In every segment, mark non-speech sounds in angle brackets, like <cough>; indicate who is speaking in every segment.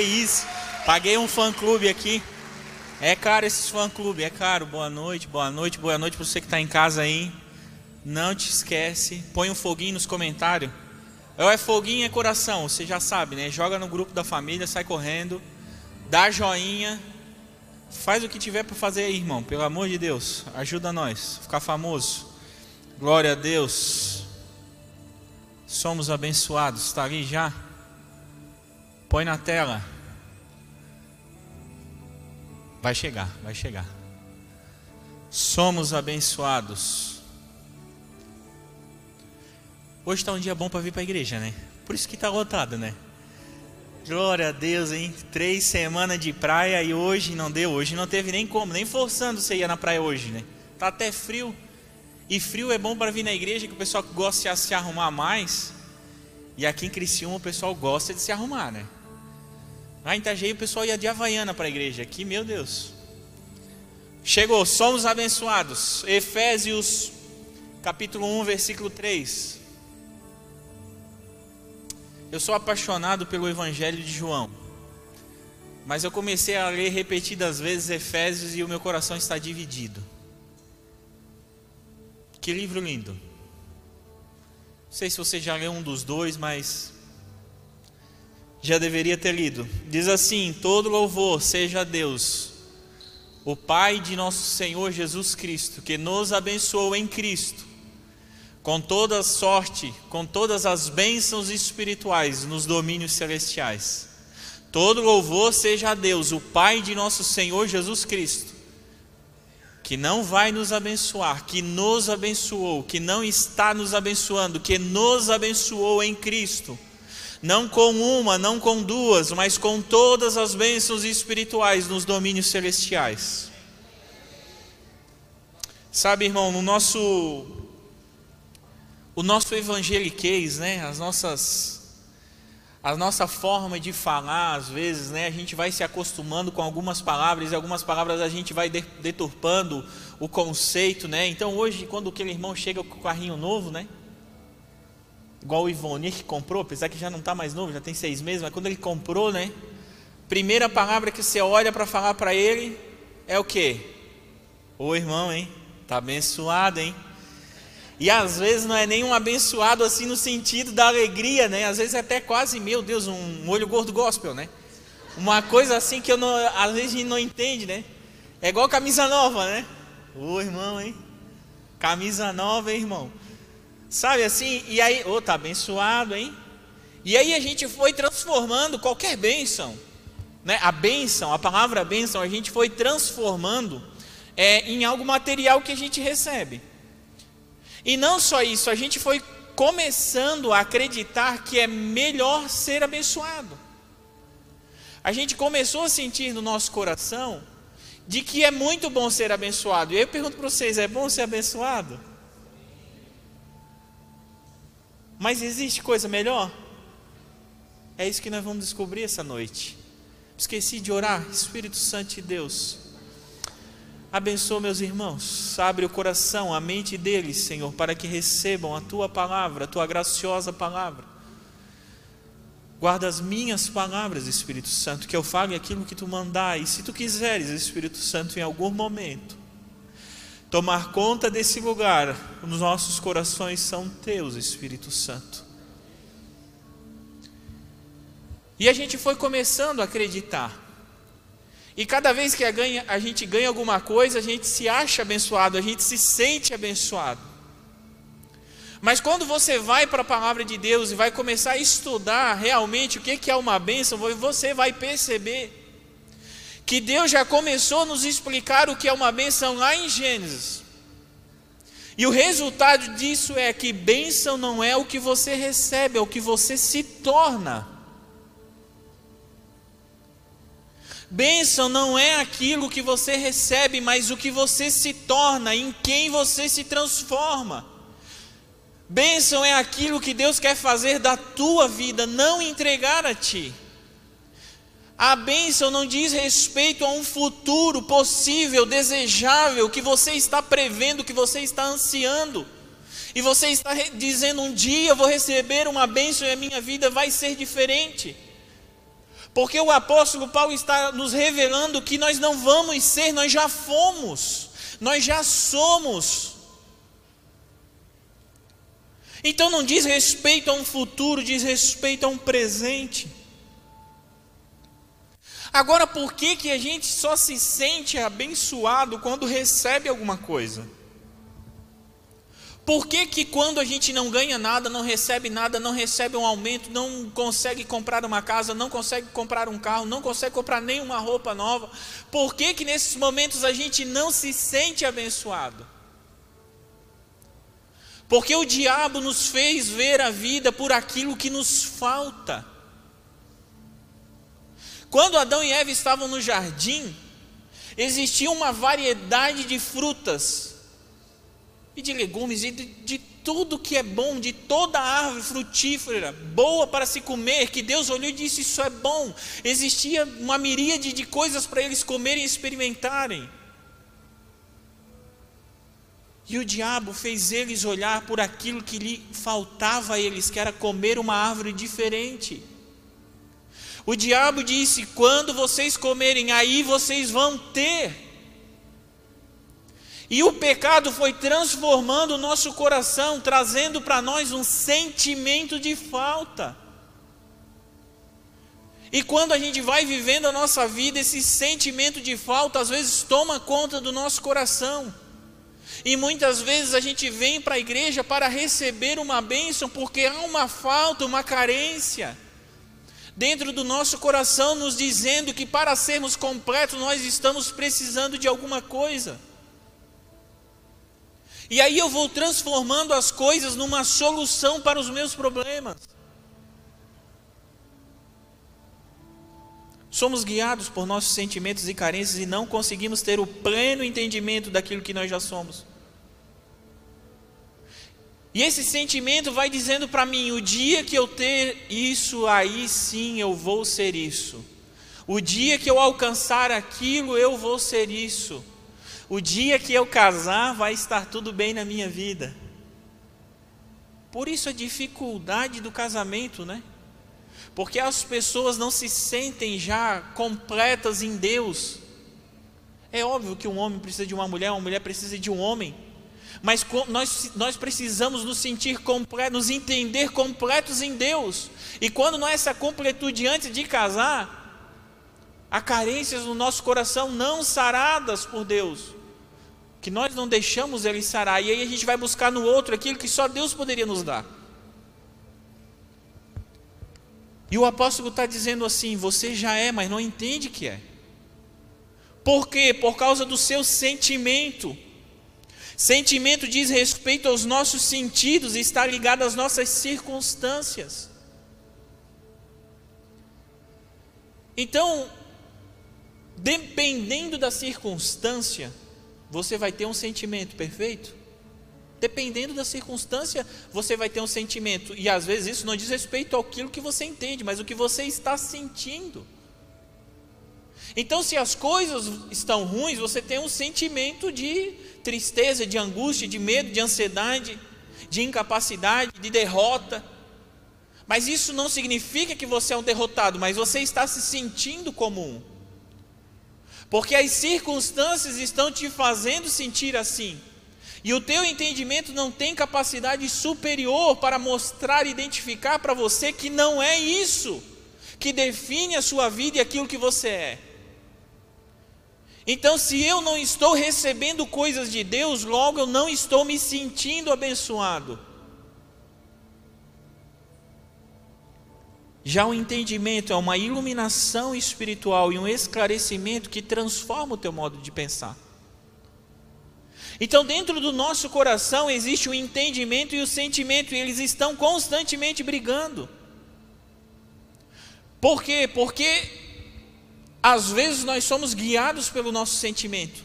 Speaker 1: Isso. Paguei um fã clube aqui. É caro esses fã clube, é caro. Boa noite, boa noite, boa noite para você que está em casa aí. Não te esquece, põe um foguinho nos comentários. Ou é foguinho é coração, você já sabe, né? Joga no grupo da família, sai correndo, dá joinha, faz o que tiver para fazer aí, irmão. Pelo amor de Deus, ajuda nós, ficar famoso. Glória a Deus. Somos abençoados. Está ali já? Põe na tela. Vai chegar, vai chegar. Somos abençoados. Hoje está um dia bom para vir para a igreja, né? Por isso que está lotado, né? Glória a Deus, hein? Três semanas de praia e hoje não deu. Hoje não teve nem como, nem forçando você ir na praia hoje, né? Tá até frio. E frio é bom para vir na igreja, que o pessoal gosta de se arrumar mais. E aqui em Criciúma o pessoal gosta de se arrumar, né? Lá em Itajaí o pessoal ia de Havaiana para a igreja. Aqui, meu Deus. Chegou, somos abençoados. Efésios capítulo 1, versículo 3. Eu sou apaixonado pelo Evangelho de João. Mas eu comecei a ler repetidas vezes Efésios e o meu coração está dividido. Que livro lindo. Não sei se você já leu um dos dois, mas já deveria ter lido. Diz assim: Todo louvor seja a Deus, o Pai de nosso Senhor Jesus Cristo, que nos abençoou em Cristo, com toda sorte, com todas as bênçãos espirituais nos domínios celestiais. Todo louvor seja a Deus, o Pai de nosso Senhor Jesus Cristo, que não vai nos abençoar, que nos abençoou, que não está nos abençoando, que nos abençoou em Cristo não com uma, não com duas, mas com todas as bênçãos espirituais nos domínios celestiais. Sabe, irmão, no nosso o nosso evangeliquez, né, as nossas a nossa forma de falar, às vezes, né, a gente vai se acostumando com algumas palavras e algumas palavras a gente vai deturpando o conceito, né? Então, hoje, quando aquele irmão chega com o carrinho novo, né, igual o Ivonir que comprou, apesar que já não está mais novo, já tem seis meses, mas quando ele comprou, né? Primeira palavra que você olha para falar para ele é o quê? Ô irmão, hein? Tá abençoado, hein? E às vezes não é nem um abençoado assim no sentido da alegria, né? Às vezes é até quase, meu Deus, um olho gordo gospel, né? Uma coisa assim que eu não, às vezes a gente não entende, né? É igual camisa nova, né? Ô irmão, hein? Camisa nova, hein, irmão? Sabe assim? E aí, ô, oh, tá abençoado, hein? E aí a gente foi transformando qualquer bênção, né? A bênção, a palavra bênção, a gente foi transformando é, em algo material que a gente recebe. E não só isso, a gente foi começando a acreditar que é melhor ser abençoado. A gente começou a sentir no nosso coração de que é muito bom ser abençoado. E eu pergunto para vocês: é bom ser abençoado? Mas existe coisa melhor? É isso que nós vamos descobrir essa noite. Esqueci de orar, Espírito Santo de Deus. Abençoa meus irmãos, abre o coração, a mente deles, Senhor, para que recebam a tua palavra, a tua graciosa palavra. Guarda as minhas palavras, Espírito Santo, que eu fale aquilo que tu mandar, e se tu quiseres, Espírito Santo, em algum momento, tomar conta desse lugar, os nossos corações são teus, Espírito Santo. E a gente foi começando a acreditar. E cada vez que a, gente ganha alguma coisa, a gente se acha abençoado, a gente se sente abençoado. Mas quando você vai para a palavra de Deus e vai começar a estudar realmente o que é uma bênção, você vai perceber que Deus já começou a nos explicar o que é uma bênção lá em Gênesis. E o resultado disso é que bênção não é o que você recebe, é o que você se torna. Bênção não é aquilo que você recebe, mas o que você se torna, em quem você se transforma. Bênção é aquilo que Deus quer fazer da tua vida, não entregar a ti. A bênção não diz respeito a um futuro possível, desejável, que você está prevendo, que você está ansiando. E você está dizendo: um dia eu vou receber uma bênção e a minha vida vai ser diferente. Porque o apóstolo Paulo está nos revelando que nós não vamos ser, nós já fomos, nós já somos. Então não diz respeito a um futuro, diz respeito a um presente. Agora, por que, que a gente só se sente abençoado quando recebe alguma coisa? Por que, que quando a gente não ganha nada, não recebe nada, não recebe um aumento, não consegue comprar uma casa, não consegue comprar um carro, não consegue comprar nenhuma roupa nova, por que, que nesses momentos a gente não se sente abençoado? Porque o diabo nos fez ver a vida por aquilo que nos falta. Quando Adão e Eva estavam no jardim, existia uma variedade de frutas e de legumes e de, de tudo que é bom, de toda árvore frutífera, boa para se comer, que Deus olhou e disse: Isso é bom. Existia uma miríade de coisas para eles comerem e experimentarem. E o diabo fez eles olhar por aquilo que lhe faltava a eles, que era comer uma árvore diferente. O diabo disse: quando vocês comerem, aí vocês vão ter. E o pecado foi transformando o nosso coração, trazendo para nós um sentimento de falta. E quando a gente vai vivendo a nossa vida, esse sentimento de falta às vezes toma conta do nosso coração. E muitas vezes a gente vem para a igreja para receber uma bênção porque há uma falta, uma carência dentro do nosso coração, nos dizendo que para sermos completos nós estamos precisando de alguma coisa. E aí eu vou transformando as coisas numa solução para os meus problemas. Somos guiados por nossos sentimentos e carências e não conseguimos ter o pleno entendimento daquilo que nós já somos. E esse sentimento vai dizendo para mim: o dia que eu ter isso, aí sim eu vou ser isso. O dia que eu alcançar aquilo, eu vou ser isso. O dia que eu casar, vai estar tudo bem na minha vida. Por isso a dificuldade do casamento, né? Porque as pessoas não se sentem já completas em Deus. É óbvio que um homem precisa de uma mulher, uma mulher precisa de um homem mas nós, nós precisamos nos sentir completos, nos entender completos em Deus. E quando não é essa completude antes de casar, há carências no nosso coração não saradas por Deus, que nós não deixamos Ele sarar, e aí a gente vai buscar no outro aquilo que só Deus poderia nos dar. E o apóstolo está dizendo assim: você já é, mas não entende que é. Por quê? Por causa do seu sentimento. Sentimento diz respeito aos nossos sentidos e está ligado às nossas circunstâncias. Então, dependendo da circunstância, você vai ter um sentimento perfeito. Dependendo da circunstância, você vai ter um sentimento. E às vezes isso não diz respeito àquilo que você entende, mas o que você está sentindo. Então, se as coisas estão ruins, você tem um sentimento de tristeza, de angústia, de medo, de ansiedade, de incapacidade, de derrota. Mas isso não significa que você é um derrotado, mas você está se sentindo como um. Porque as circunstâncias estão te fazendo sentir assim. E o teu entendimento não tem capacidade superior para mostrar identificar para você que não é isso que define a sua vida e aquilo que você é. Então, se eu não estou recebendo coisas de Deus, logo eu não estou me sentindo abençoado. Já o entendimento é uma iluminação espiritual e um esclarecimento que transforma o teu modo de pensar. Então, dentro do nosso coração existe o entendimento e o sentimento, e eles estão constantemente brigando. Por quê? Porque às vezes nós somos guiados pelo nosso sentimento.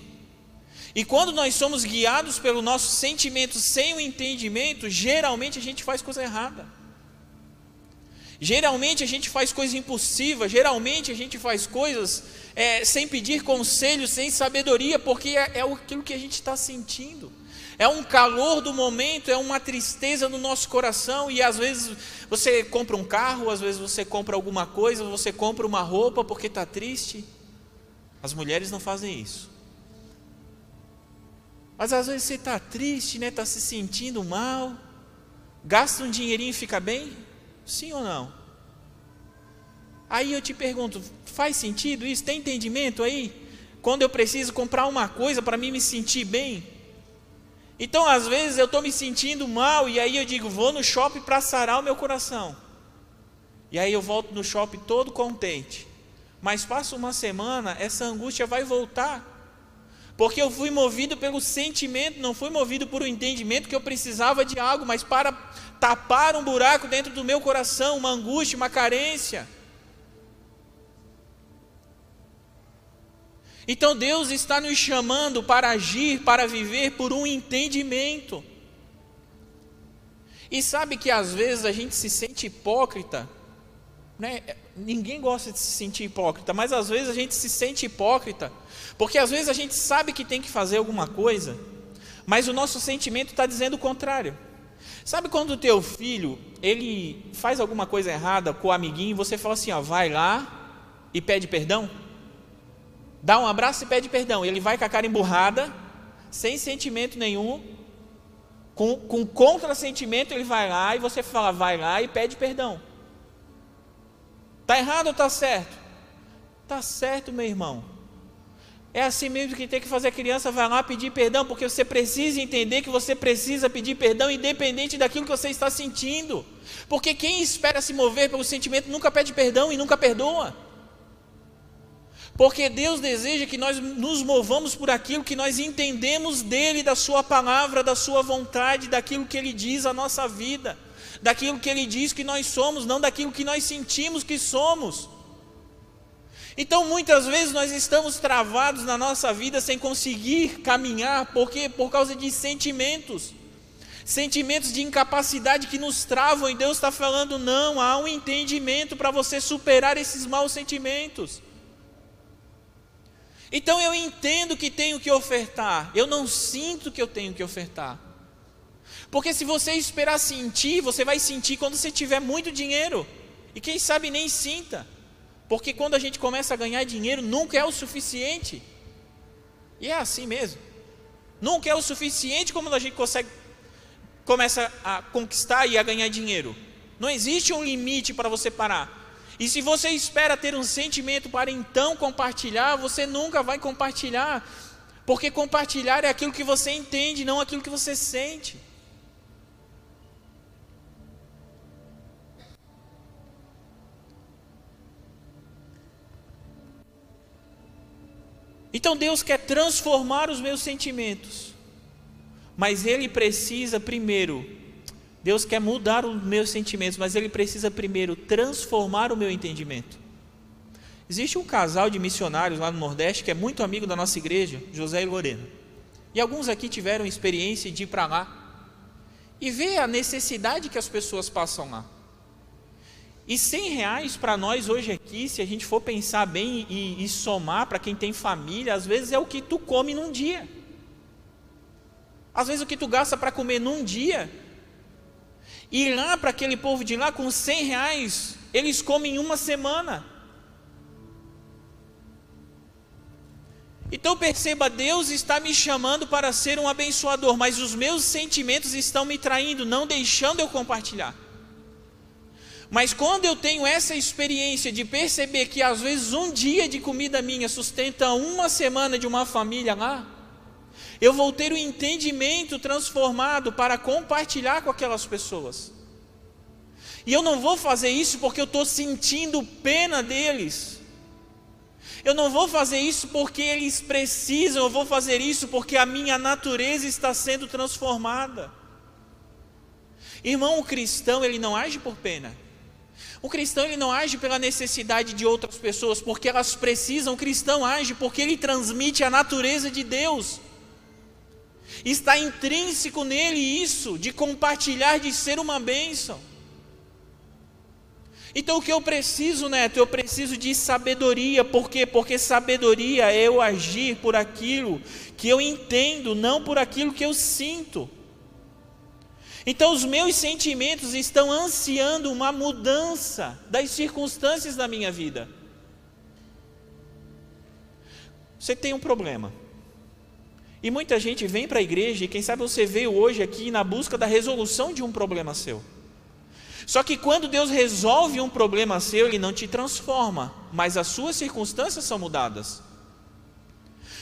Speaker 1: E quando nós somos guiados pelo nosso sentimento sem o entendimento, geralmente a gente faz coisa errada. Geralmente a gente faz coisa impulsiva, geralmente a gente faz coisas é, sem pedir conselho, sem sabedoria, porque é, é aquilo que a gente está sentindo. É um calor do momento, é uma tristeza no nosso coração, e às vezes você compra um carro, às vezes você compra alguma coisa, você compra uma roupa porque está triste. As mulheres não fazem isso. Mas às vezes você está triste, né? Está se sentindo mal. Gasta um dinheirinho e fica bem? Sim ou não? Aí eu te pergunto, faz sentido isso? Tem entendimento aí? Quando eu preciso comprar uma coisa para mim me sentir bem? Então, às vezes, eu estou me sentindo mal e aí eu digo, vou no shopping para sarar o meu coração. E aí eu volto no shopping todo contente. Mas passa uma semana, essa angústia vai voltar. Porque eu fui movido pelo sentimento, não fui movido por um entendimento que eu precisava de algo, mas para tapar um buraco dentro do meu coração, uma angústia, uma carência. Então Deus está nos chamando para agir, para viver por um entendimento. E sabe que às vezes a gente se sente hipócrita, né? Ninguém gosta de se sentir hipócrita, mas às vezes a gente se sente hipócrita, porque às vezes a gente sabe que tem que fazer alguma coisa, mas o nosso sentimento está dizendo o contrário. Sabe quando o teu filho ele faz alguma coisa errada com o amiguinho e você fala assim, ó, vai lá e pede perdão? Dá um abraço e pede perdão. Ele vai com a cara emburrada, sem sentimento nenhum, com, com contra-sentimento, ele vai lá e você fala, vai lá e pede perdão. Está errado ou está certo? Está certo, meu irmão. É assim mesmo que tem que fazer a criança vai lá pedir perdão, porque você precisa entender que você precisa pedir perdão, independente daquilo que você está sentindo. Porque quem espera se mover pelo sentimento nunca pede perdão e nunca perdoa. Porque Deus deseja que nós nos movamos por aquilo que nós entendemos dele, da Sua palavra, da Sua vontade, daquilo que Ele diz à nossa vida, daquilo que Ele diz que nós somos, não daquilo que nós sentimos que somos. Então, muitas vezes nós estamos travados na nossa vida sem conseguir caminhar, porque por causa de sentimentos, sentimentos de incapacidade que nos travam, e Deus está falando: não, há um entendimento para você superar esses maus sentimentos. Então eu entendo que tenho que ofertar, eu não sinto que eu tenho que ofertar. Porque se você esperar sentir, você vai sentir quando você tiver muito dinheiro. E quem sabe nem sinta. Porque quando a gente começa a ganhar dinheiro, nunca é o suficiente. E é assim mesmo. Nunca é o suficiente como a gente consegue começa a conquistar e a ganhar dinheiro. Não existe um limite para você parar. E se você espera ter um sentimento para então compartilhar, você nunca vai compartilhar, porque compartilhar é aquilo que você entende, não aquilo que você sente. Então Deus quer transformar os meus sentimentos, mas Ele precisa primeiro Deus quer mudar os meus sentimentos, mas Ele precisa primeiro transformar o meu entendimento. Existe um casal de missionários lá no Nordeste que é muito amigo da nossa igreja, José e Lorena. E alguns aqui tiveram experiência de ir para lá e ver a necessidade que as pessoas passam lá. E 100 reais para nós hoje aqui, se a gente for pensar bem e, e somar para quem tem família, às vezes é o que tu come num dia. Às vezes o que tu gasta para comer num dia e lá para aquele povo de lá, com 100 reais, eles comem uma semana. Então perceba, Deus está me chamando para ser um abençoador, mas os meus sentimentos estão me traindo, não deixando eu compartilhar. Mas quando eu tenho essa experiência de perceber que às vezes um dia de comida minha sustenta uma semana de uma família lá, eu vou ter o um entendimento transformado para compartilhar com aquelas pessoas. E eu não vou fazer isso porque eu estou sentindo pena deles. Eu não vou fazer isso porque eles precisam, eu vou fazer isso porque a minha natureza está sendo transformada. Irmão, o cristão, ele não age por pena. O cristão ele não age pela necessidade de outras pessoas, porque elas precisam. O cristão age porque ele transmite a natureza de Deus. Está intrínseco nele isso, de compartilhar, de ser uma bênção. Então o que eu preciso, Neto? Eu preciso de sabedoria. Por quê? Porque sabedoria é eu agir por aquilo que eu entendo, não por aquilo que eu sinto. Então os meus sentimentos estão ansiando uma mudança das circunstâncias da minha vida. Você tem um problema. E muita gente vem para a igreja e quem sabe você veio hoje aqui na busca da resolução de um problema seu. Só que quando Deus resolve um problema seu, Ele não te transforma, mas as suas circunstâncias são mudadas.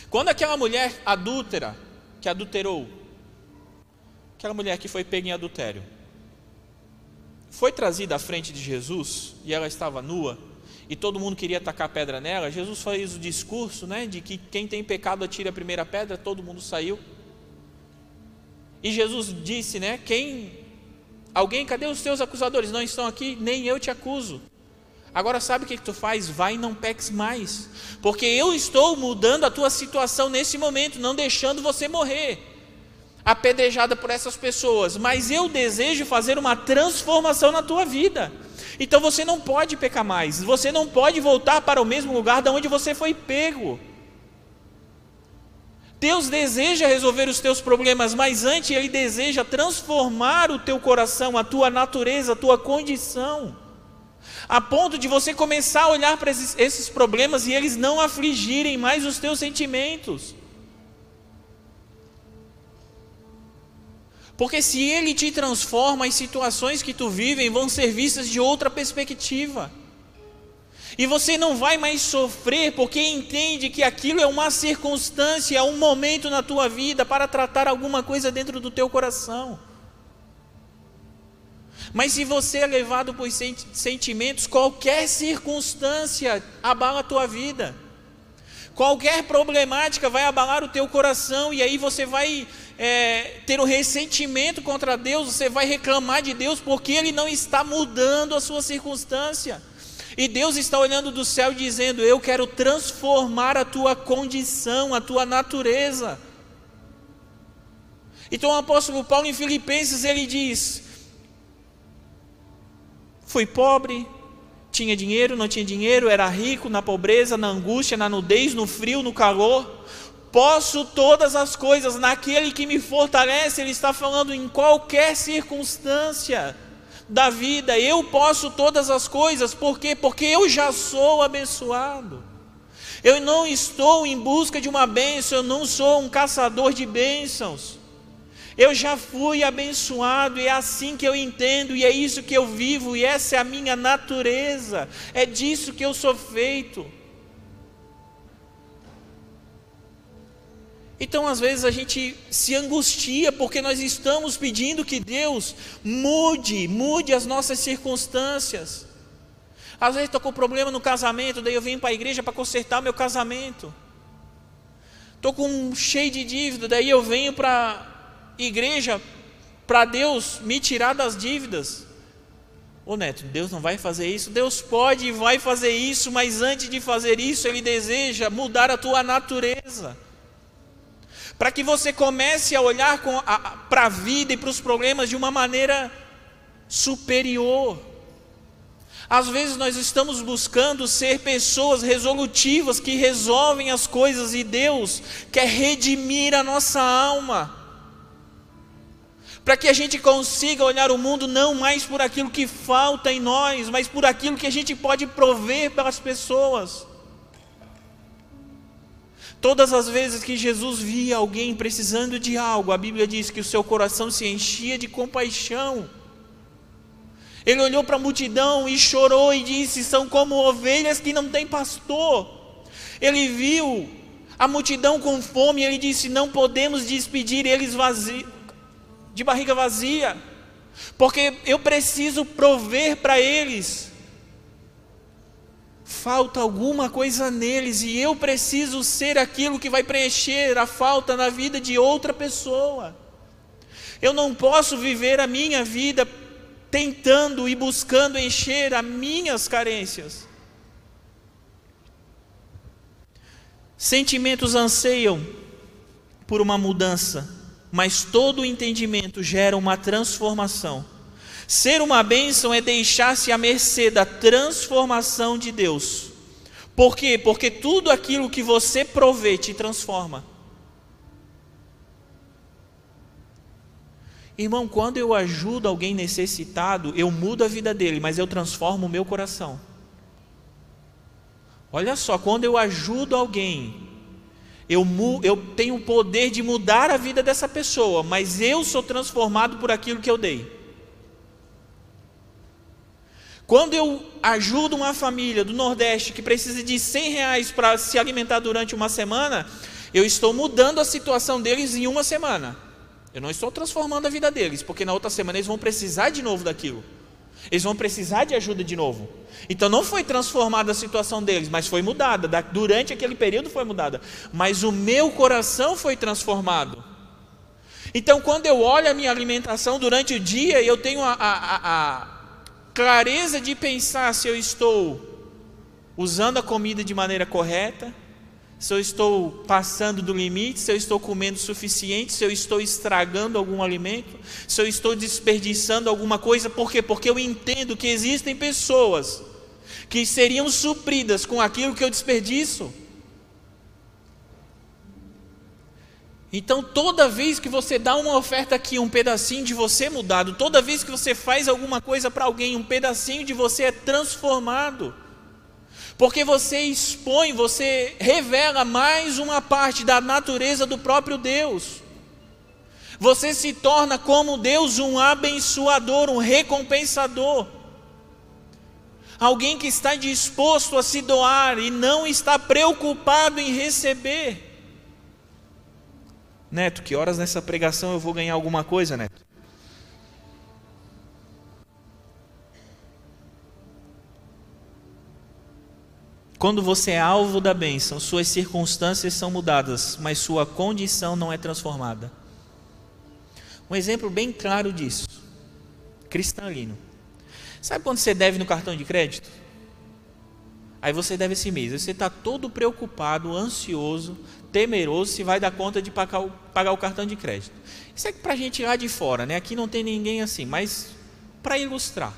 Speaker 1: Quando aquela mulher adúltera, que adulterou, aquela mulher que foi pega em adultério, foi trazida à frente de Jesus e ela estava nua e todo mundo queria tacar pedra nela, Jesus fez o discurso, né, de que quem tem pecado atire a primeira pedra, todo mundo saiu. E Jesus disse, né, quem Alguém, cadê os teus acusadores? Não estão aqui, nem eu te acuso. Agora sabe o que, que tu faz? Vai e não peques mais. Porque eu estou mudando a tua situação nesse momento, não deixando você morrer apedrejada por essas pessoas, mas eu desejo fazer uma transformação na tua vida. Então você não pode pecar mais, você não pode voltar para o mesmo lugar de onde você foi pego. Deus deseja resolver os teus problemas, mas antes Ele deseja transformar o teu coração, a tua natureza, a tua condição, a ponto de você começar a olhar para esses, esses problemas e eles não afligirem mais os teus sentimentos. Porque se Ele te transforma, as situações que tu vivem vão ser vistas de outra perspectiva. E você não vai mais sofrer porque entende que aquilo é uma circunstância, é um momento na tua vida para tratar alguma coisa dentro do teu coração. Mas se você é levado por sentimentos, qualquer circunstância abala a tua vida. Qualquer problemática vai abalar o teu coração e aí você vai é, ter um ressentimento contra Deus, você vai reclamar de Deus porque Ele não está mudando a sua circunstância. E Deus está olhando do céu dizendo: Eu quero transformar a tua condição, a tua natureza. Então o apóstolo Paulo em Filipenses ele diz: Fui pobre, tinha dinheiro, não tinha dinheiro, era rico na pobreza, na angústia, na nudez, no frio, no calor. Posso todas as coisas naquele que me fortalece. Ele está falando em qualquer circunstância da vida, eu posso todas as coisas, por quê? Porque eu já sou abençoado. Eu não estou em busca de uma bênção, eu não sou um caçador de bênçãos. Eu já fui abençoado e é assim que eu entendo, e é isso que eu vivo, e essa é a minha natureza, é disso que eu sou feito. Então, às vezes, a gente se angustia porque nós estamos pedindo que Deus mude, mude as nossas circunstâncias. Às vezes, estou com problema no casamento, daí eu vim para a igreja para consertar meu casamento. Estou com um cheio de dívida, daí eu venho para a igreja para Deus me tirar das dívidas. Ô Neto, Deus não vai fazer isso? Deus pode e vai fazer isso, mas antes de fazer isso, Ele deseja mudar a tua natureza para que você comece a olhar para a vida e para os problemas de uma maneira superior. Às vezes nós estamos buscando ser pessoas resolutivas que resolvem as coisas e Deus quer redimir a nossa alma. Para que a gente consiga olhar o mundo não mais por aquilo que falta em nós, mas por aquilo que a gente pode prover para as pessoas. Todas as vezes que Jesus via alguém precisando de algo, a Bíblia diz que o seu coração se enchia de compaixão. Ele olhou para a multidão e chorou e disse: São como ovelhas que não têm pastor. Ele viu a multidão com fome e ele disse: Não podemos despedir eles de barriga vazia, porque eu preciso prover para eles falta alguma coisa neles e eu preciso ser aquilo que vai preencher a falta na vida de outra pessoa. Eu não posso viver a minha vida tentando e buscando encher as minhas carências. Sentimentos anseiam por uma mudança, mas todo entendimento gera uma transformação. Ser uma bênção é deixar-se à mercê da transformação de Deus. Por quê? Porque tudo aquilo que você provê te transforma. Irmão, quando eu ajudo alguém necessitado, eu mudo a vida dele, mas eu transformo o meu coração. Olha só, quando eu ajudo alguém, eu, eu tenho o poder de mudar a vida dessa pessoa, mas eu sou transformado por aquilo que eu dei. Quando eu ajudo uma família do Nordeste que precisa de 100 reais para se alimentar durante uma semana, eu estou mudando a situação deles em uma semana. Eu não estou transformando a vida deles, porque na outra semana eles vão precisar de novo daquilo. Eles vão precisar de ajuda de novo. Então não foi transformada a situação deles, mas foi mudada. Durante aquele período foi mudada. Mas o meu coração foi transformado. Então quando eu olho a minha alimentação durante o dia, eu tenho a, a, a, clareza de pensar se eu estou usando a comida de maneira correta, se eu estou passando do limite, se eu estou comendo o suficiente, se eu estou estragando algum alimento, se eu estou desperdiçando alguma coisa, por quê? Porque eu entendo que existem pessoas que seriam supridas com aquilo que eu desperdiço. Então, toda vez que você dá uma oferta aqui, um pedacinho de você é mudado. Toda vez que você faz alguma coisa para alguém, um pedacinho de você é transformado. Porque você expõe, você revela mais uma parte da natureza do próprio Deus. Você se torna como Deus um abençoador, um recompensador. Alguém que está disposto a se doar e não está preocupado em receber. Neto, que horas nessa pregação eu vou ganhar alguma coisa, Neto? Quando você é alvo da bênção, suas circunstâncias são mudadas, mas sua condição não é transformada. Um exemplo bem claro disso, cristalino. Sabe quando você deve no cartão de crédito? Aí você deve esse mês, você está todo preocupado, ansioso, temeroso se vai dar conta de pagar o, pagar o cartão de crédito. Isso é para a gente lá de fora, né? Aqui não tem ninguém assim, mas para ilustrar.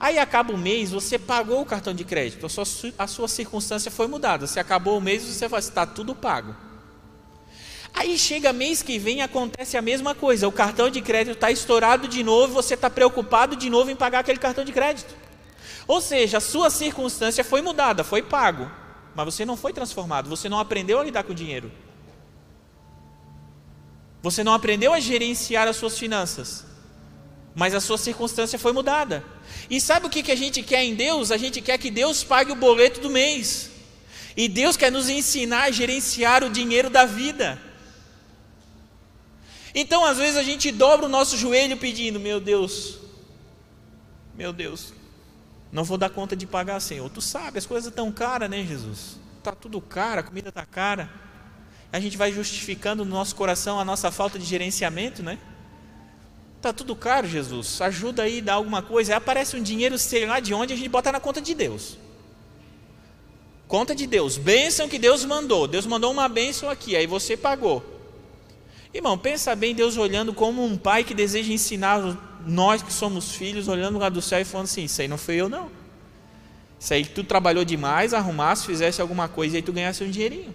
Speaker 1: Aí acaba o mês, você pagou o cartão de crédito, a sua, a sua circunstância foi mudada. Se acabou o mês, você fala, está tudo pago. Aí chega mês que vem acontece a mesma coisa. O cartão de crédito está estourado de novo, você está preocupado de novo em pagar aquele cartão de crédito. Ou seja, a sua circunstância foi mudada, foi pago mas você não foi transformado, você não aprendeu a lidar com o dinheiro. Você não aprendeu a gerenciar as suas finanças, mas a sua circunstância foi mudada. E sabe o que, que a gente quer em Deus? A gente quer que Deus pague o boleto do mês. E Deus quer nos ensinar a gerenciar o dinheiro da vida. Então, às vezes, a gente dobra o nosso joelho pedindo: Meu Deus, meu Deus, não vou dar conta de pagar, Senhor. Tu sabe, as coisas estão caras, né, Jesus? Está tudo caro, a comida está cara. A gente vai justificando no nosso coração a nossa falta de gerenciamento, né? Está tudo caro, Jesus. Ajuda aí, dá alguma coisa. Aí aparece um dinheiro, sei lá de onde, a gente bota na conta de Deus. Conta de Deus. Bênção que Deus mandou. Deus mandou uma bênção aqui, aí você pagou. Irmão, pensa bem Deus olhando como um pai que deseja ensinar nós que somos filhos olhando lá do céu e falando assim: Isso aí não foi eu, não. Isso aí tu trabalhou demais, arrumasse, fizesse alguma coisa e aí tu ganhasse um dinheirinho.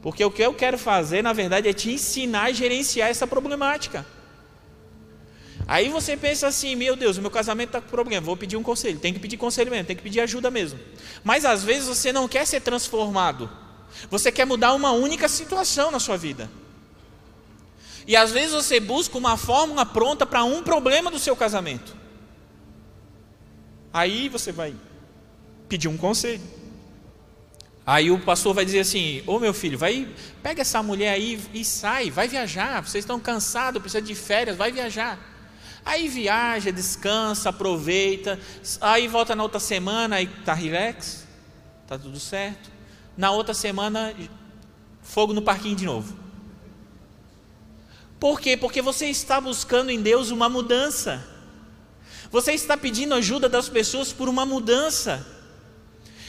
Speaker 1: Porque o que eu quero fazer, na verdade, é te ensinar a gerenciar essa problemática. Aí você pensa assim: Meu Deus, o meu casamento está com problema, vou pedir um conselho. Tem que pedir conselho mesmo, tem que pedir ajuda mesmo. Mas às vezes você não quer ser transformado, você quer mudar uma única situação na sua vida. E às vezes você busca uma fórmula pronta para um problema do seu casamento. Aí você vai pedir um conselho. Aí o pastor vai dizer assim: Ô meu filho, vai, pega essa mulher aí e sai, vai viajar. Vocês estão cansados, precisam de férias, vai viajar. Aí viaja, descansa, aproveita. Aí volta na outra semana, aí tá relax, tá tudo certo. Na outra semana, fogo no parquinho de novo. Por quê? Porque você está buscando em Deus uma mudança. Você está pedindo ajuda das pessoas por uma mudança.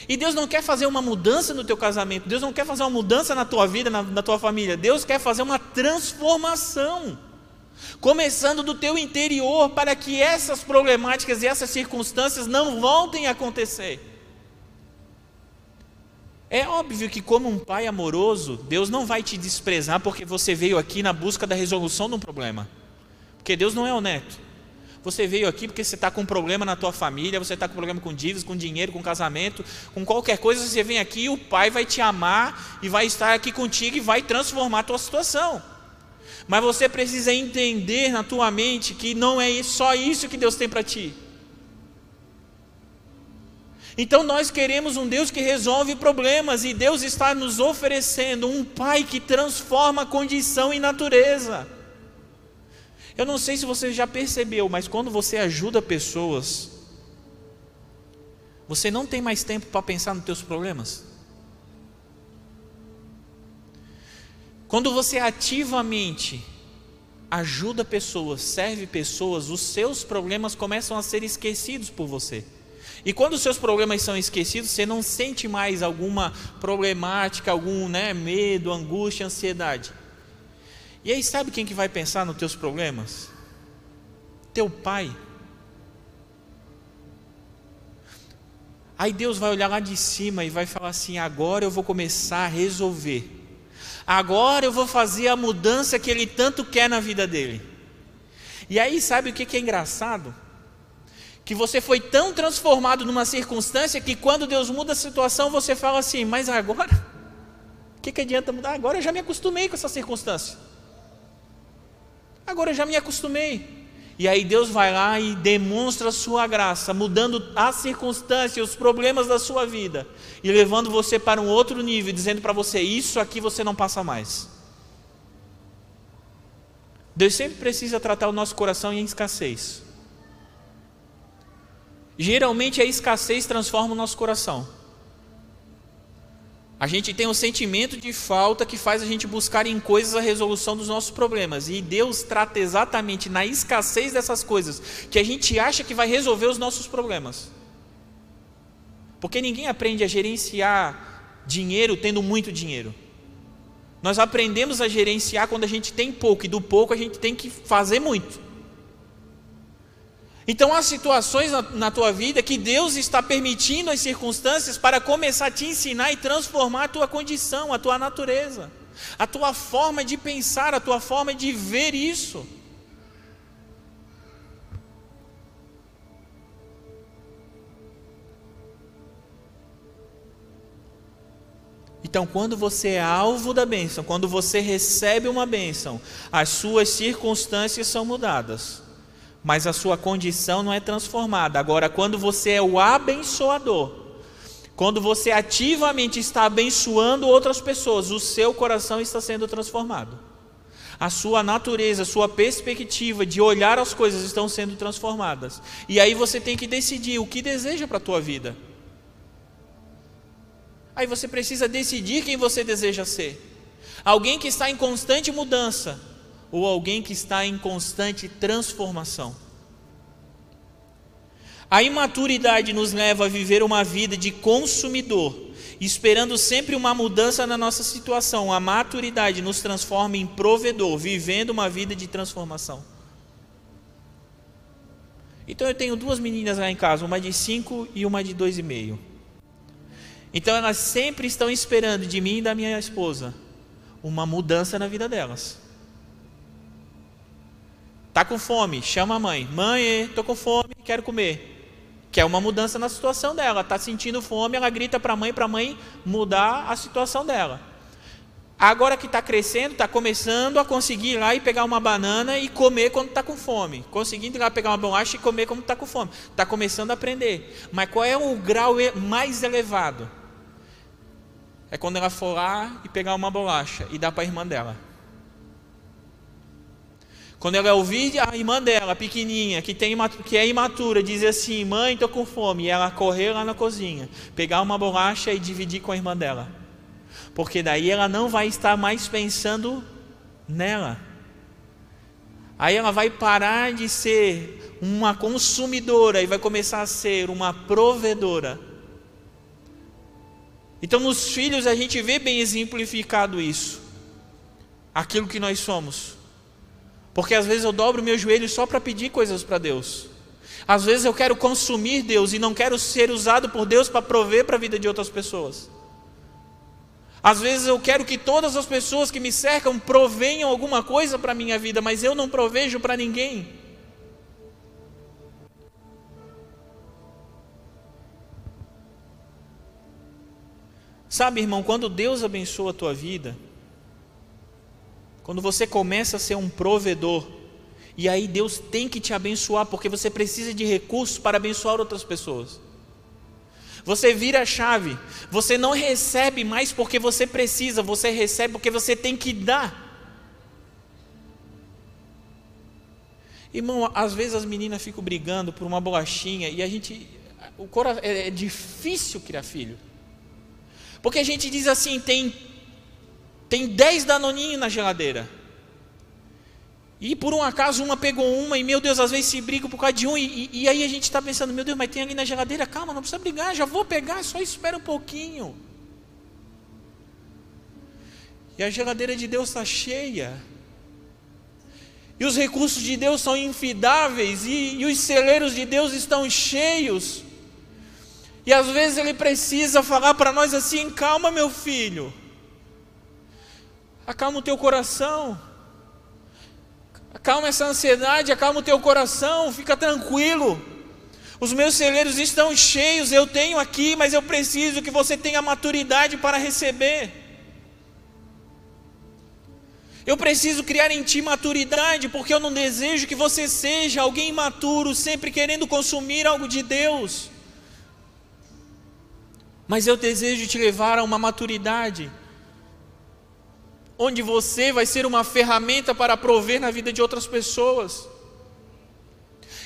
Speaker 1: E Deus não quer fazer uma mudança no teu casamento, Deus não quer fazer uma mudança na tua vida, na, na tua família. Deus quer fazer uma transformação. começando do teu interior, para que essas problemáticas e essas circunstâncias não voltem a acontecer. É óbvio que, como um pai amoroso, Deus não vai te desprezar porque você veio aqui na busca da resolução de um problema. Porque Deus não é honesto. Você veio aqui porque você está com um problema na tua família, você está com problema com dívidas, com dinheiro, com casamento, com qualquer coisa, você vem aqui e o Pai vai te amar e vai estar aqui contigo e vai transformar a tua situação. Mas você precisa entender na tua mente que não é só isso que Deus tem para ti. Então nós queremos um Deus que resolve problemas e Deus está nos oferecendo um Pai que transforma condição e natureza. Eu não sei se você já percebeu, mas quando você ajuda pessoas, você não tem mais tempo para pensar nos teus problemas. Quando você ativamente ajuda pessoas, serve pessoas, os seus problemas começam a ser esquecidos por você. E quando os seus problemas são esquecidos, você não sente mais alguma problemática, algum né, medo, angústia, ansiedade. E aí sabe quem que vai pensar nos teus problemas? Teu pai. Aí Deus vai olhar lá de cima e vai falar assim: agora eu vou começar a resolver Agora eu vou fazer a mudança que ele tanto quer na vida dele. E aí, sabe o que é engraçado? Que você foi tão transformado numa circunstância que quando Deus muda a situação, você fala assim: Mas agora? O que, que adianta mudar? Agora eu já me acostumei com essa circunstância. Agora eu já me acostumei. E aí Deus vai lá e demonstra a sua graça, mudando as circunstâncias, os problemas da sua vida e levando você para um outro nível, dizendo para você: Isso aqui você não passa mais. Deus sempre precisa tratar o nosso coração em escassez. Geralmente a escassez transforma o nosso coração. A gente tem um sentimento de falta que faz a gente buscar em coisas a resolução dos nossos problemas. E Deus trata exatamente na escassez dessas coisas que a gente acha que vai resolver os nossos problemas. Porque ninguém aprende a gerenciar dinheiro tendo muito dinheiro. Nós aprendemos a gerenciar quando a gente tem pouco, e do pouco a gente tem que fazer muito. Então há situações na, na, tua vida que Deus está permitindo as circunstâncias para começar a te ensinar e transformar a tua condição, a tua natureza, a tua forma de pensar, a tua forma de ver isso. Então, quando você é alvo da bênção, quando você recebe uma bênção, as suas circunstâncias são mudadas mas a sua condição não é transformada. Agora, quando você é o abençoador, quando você ativamente está abençoando outras pessoas, o seu coração está sendo transformado. A sua natureza, a sua perspectiva de olhar as coisas estão sendo transformadas. E aí você tem que decidir o que deseja para a tua vida. Aí você precisa decidir quem você deseja ser. Alguém que está em constante mudança, ou alguém que está em constante transformação. A imaturidade nos leva a viver uma vida de consumidor, esperando sempre uma mudança na nossa situação. A maturidade nos transforma em provedor, vivendo uma vida de transformação. Então eu tenho duas meninas lá em casa, uma de cinco e uma de dois e meio. Então elas sempre estão esperando de mim e da minha esposa uma mudança na vida delas. Tá com fome? Chama a mãe. Mãe, tô com fome, quero comer. Que é uma mudança na situação dela. Tá sentindo fome, ela grita para a mãe, para a mãe mudar a situação dela. Agora que está crescendo, está começando a conseguir ir lá e pegar uma banana e comer quando está com fome. Conseguindo ir lá pegar uma bolacha e comer quando está com fome. Está começando a aprender. Mas qual é o grau mais elevado? É quando ela for lá e pegar uma bolacha e dar para a irmã dela. Quando ela ouvir a irmã dela, pequenininha, que, tem, que é imatura, dizer assim: Mãe, estou com fome, e ela correr lá na cozinha, pegar uma bolacha e dividir com a irmã dela. Porque daí ela não vai estar mais pensando nela. Aí ela vai parar de ser uma consumidora e vai começar a ser uma provedora. Então, nos filhos, a gente vê bem exemplificado isso. Aquilo que nós somos Porque às vezes eu dobro meu joelho só para pedir coisas para Deus. Às vezes eu quero consumir Deus e não quero ser usado por Deus para prover para a vida de outras pessoas. Às vezes eu quero que todas as pessoas que me cercam provenham alguma coisa para a minha vida, mas eu não provejo para ninguém. Sabe, irmão, quando Deus abençoa a tua vida, quando você começa a ser um provedor, e aí Deus tem que te abençoar, porque você precisa de recursos para abençoar outras pessoas. Você vira a chave, você não recebe mais porque você precisa, você recebe porque você tem que dar. Irmão, às vezes as meninas ficam brigando por uma bolachinha e a gente. O coração, é, é difícil criar filho. Porque a gente diz assim: tem tem dez danoninhos na geladeira. E por um acaso uma pegou uma e, meu Deus, às vezes se briga por causa de um. E, e, e aí a gente está pensando, meu Deus, mas tem ali na geladeira, calma, não precisa brigar, já vou pegar, só espera um pouquinho. E a geladeira de Deus está cheia. E os recursos de Deus são infidáveis. E, e os celeiros de Deus estão cheios. E às vezes Ele precisa falar para nós assim: calma, meu filho. Acalma o teu coração. Acalma essa ansiedade, acalma o teu coração, fica tranquilo. Os meus celeiros estão cheios, eu tenho aqui, mas eu preciso que você tenha maturidade para receber. Eu preciso criar em ti maturidade, porque eu não desejo que você seja alguém imaturo, sempre querendo consumir algo de Deus. Mas eu desejo te levar a uma maturidade onde você vai ser uma ferramenta para prover na vida de outras pessoas.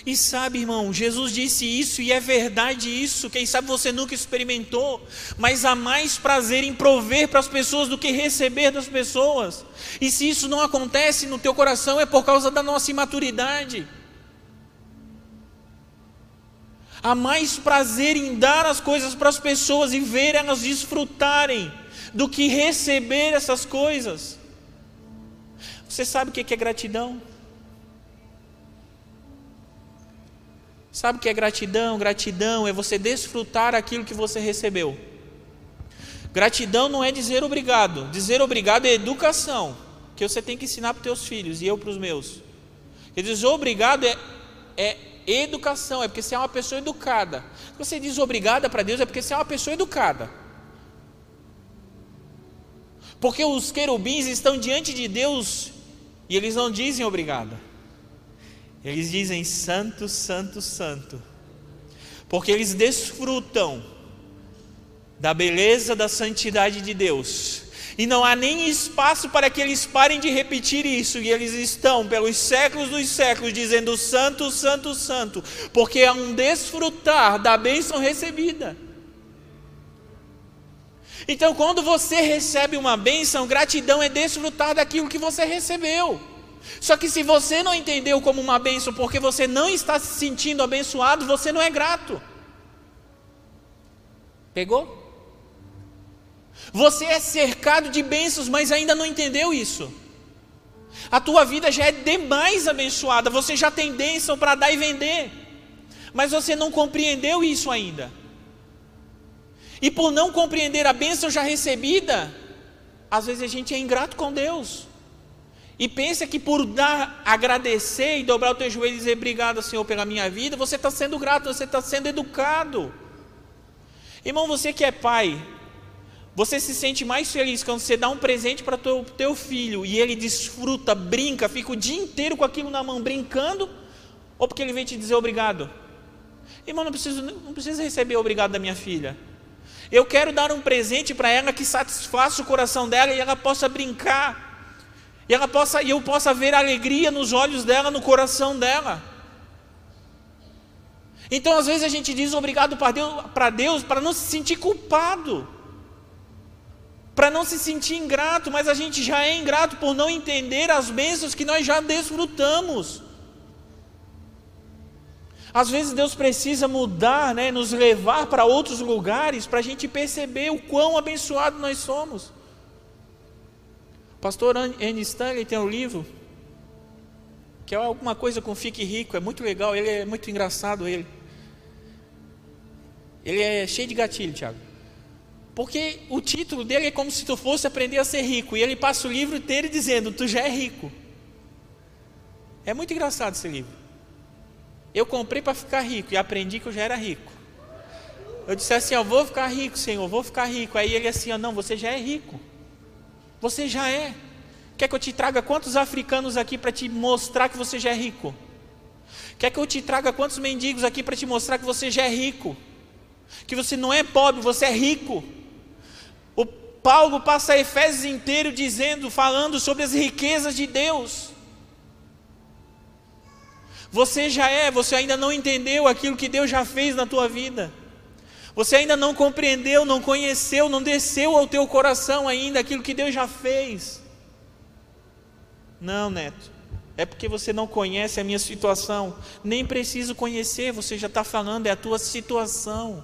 Speaker 1: E sabe, irmão, Jesus disse isso e é verdade isso. Quem sabe você nunca experimentou, mas há mais prazer em prover para as pessoas do que receber das pessoas. E se isso não acontece no teu coração é por causa da nossa imaturidade. Há mais prazer em dar as coisas para as pessoas e ver elas desfrutarem do que receber essas coisas. Você sabe o que é gratidão? Sabe o que é gratidão? Gratidão é você desfrutar aquilo que você recebeu. Gratidão não é dizer obrigado. Dizer obrigado é educação, que você tem que ensinar para os teus filhos e eu para os meus. E dizer obrigado é, é educação, é porque você é uma pessoa educada. Se você diz obrigada para Deus, é porque você é uma pessoa educada. Porque os querubins estão diante de Deus e eles não dizem obrigado. Eles dizem santo, santo, santo. Porque eles desfrutam da beleza da santidade de Deus. E não há nem espaço para que eles parem de repetir isso. E eles estão, pelos séculos dos séculos, dizendo santo, santo, santo. Porque há um desfrutar da bênção recebida. Então, quando você recebe uma bênção, gratidão é desfrutar daquilo que você recebeu. Só que se você não entendeu como uma bênção porque você não está se sentindo abençoado, você não é grato. Pegou? Você é cercado de bênçãos, mas ainda não entendeu isso. A tua vida já é demais abençoada, você já tem bênção para dar e vender, mas você não compreendeu isso ainda. E por não compreender a bênção já recebida, às vezes a gente é ingrato com Deus. E pensa que por dar, agradecer e dobrar o teu joelho e dizer obrigado, Senhor, pela minha vida, você está sendo grato, você está sendo educado. Irmão, você que é pai, você se sente mais feliz quando você dá um presente para o teu, teu filho e ele desfruta, brinca, fica o dia inteiro com aquilo na mão brincando, ou porque ele vem te dizer obrigado? Irmão, não precisa, não precisa receber obrigado da minha filha. Eu quero dar um presente para ela que satisfaça o coração dela e ela possa brincar. E ela possa, e eu possa ver alegria nos olhos dela, no coração dela. Então, às vezes a gente diz obrigado para Deus para não se sentir culpado, para não se sentir ingrato, mas a gente já é ingrato por não entender as bênçãos que nós já desfrutamos. Às vezes Deus precisa mudar, né, nos levar para outros lugares para a gente perceber o quão abençoado nós somos. O pastor Anne Stanley tem um livro que é alguma coisa com Fique Rico, é muito legal, ele é muito engraçado ele. Ele é cheio de gatilho, Tiago. Porque o título dele é como se tu fosse aprender a ser rico, e ele passa o livro dele dizendo: Tu já é rico. É muito engraçado esse livro. Eu comprei para ficar rico e aprendi que eu já era rico. Eu disse assim: Eu vou ficar rico, Senhor, vou ficar rico. Aí ele assim: Não, você já é rico. Você já é. Quer que eu te traga quantos africanos aqui para te mostrar que você já é rico? Quer que eu te traga quantos mendigos aqui para te mostrar que você já é rico? Que você não é pobre, você é rico. O Paulo passa Efésios inteiro dizendo, falando sobre as riquezas de Deus. Você já é, você ainda não entendeu aquilo que Deus já fez na tua vida. Você ainda não compreendeu, não conheceu, não desceu ao teu coração ainda aquilo que Deus já fez. Não, neto. É porque você não conhece a minha situação. Nem preciso conhecer, você já está falando, é a tua situação.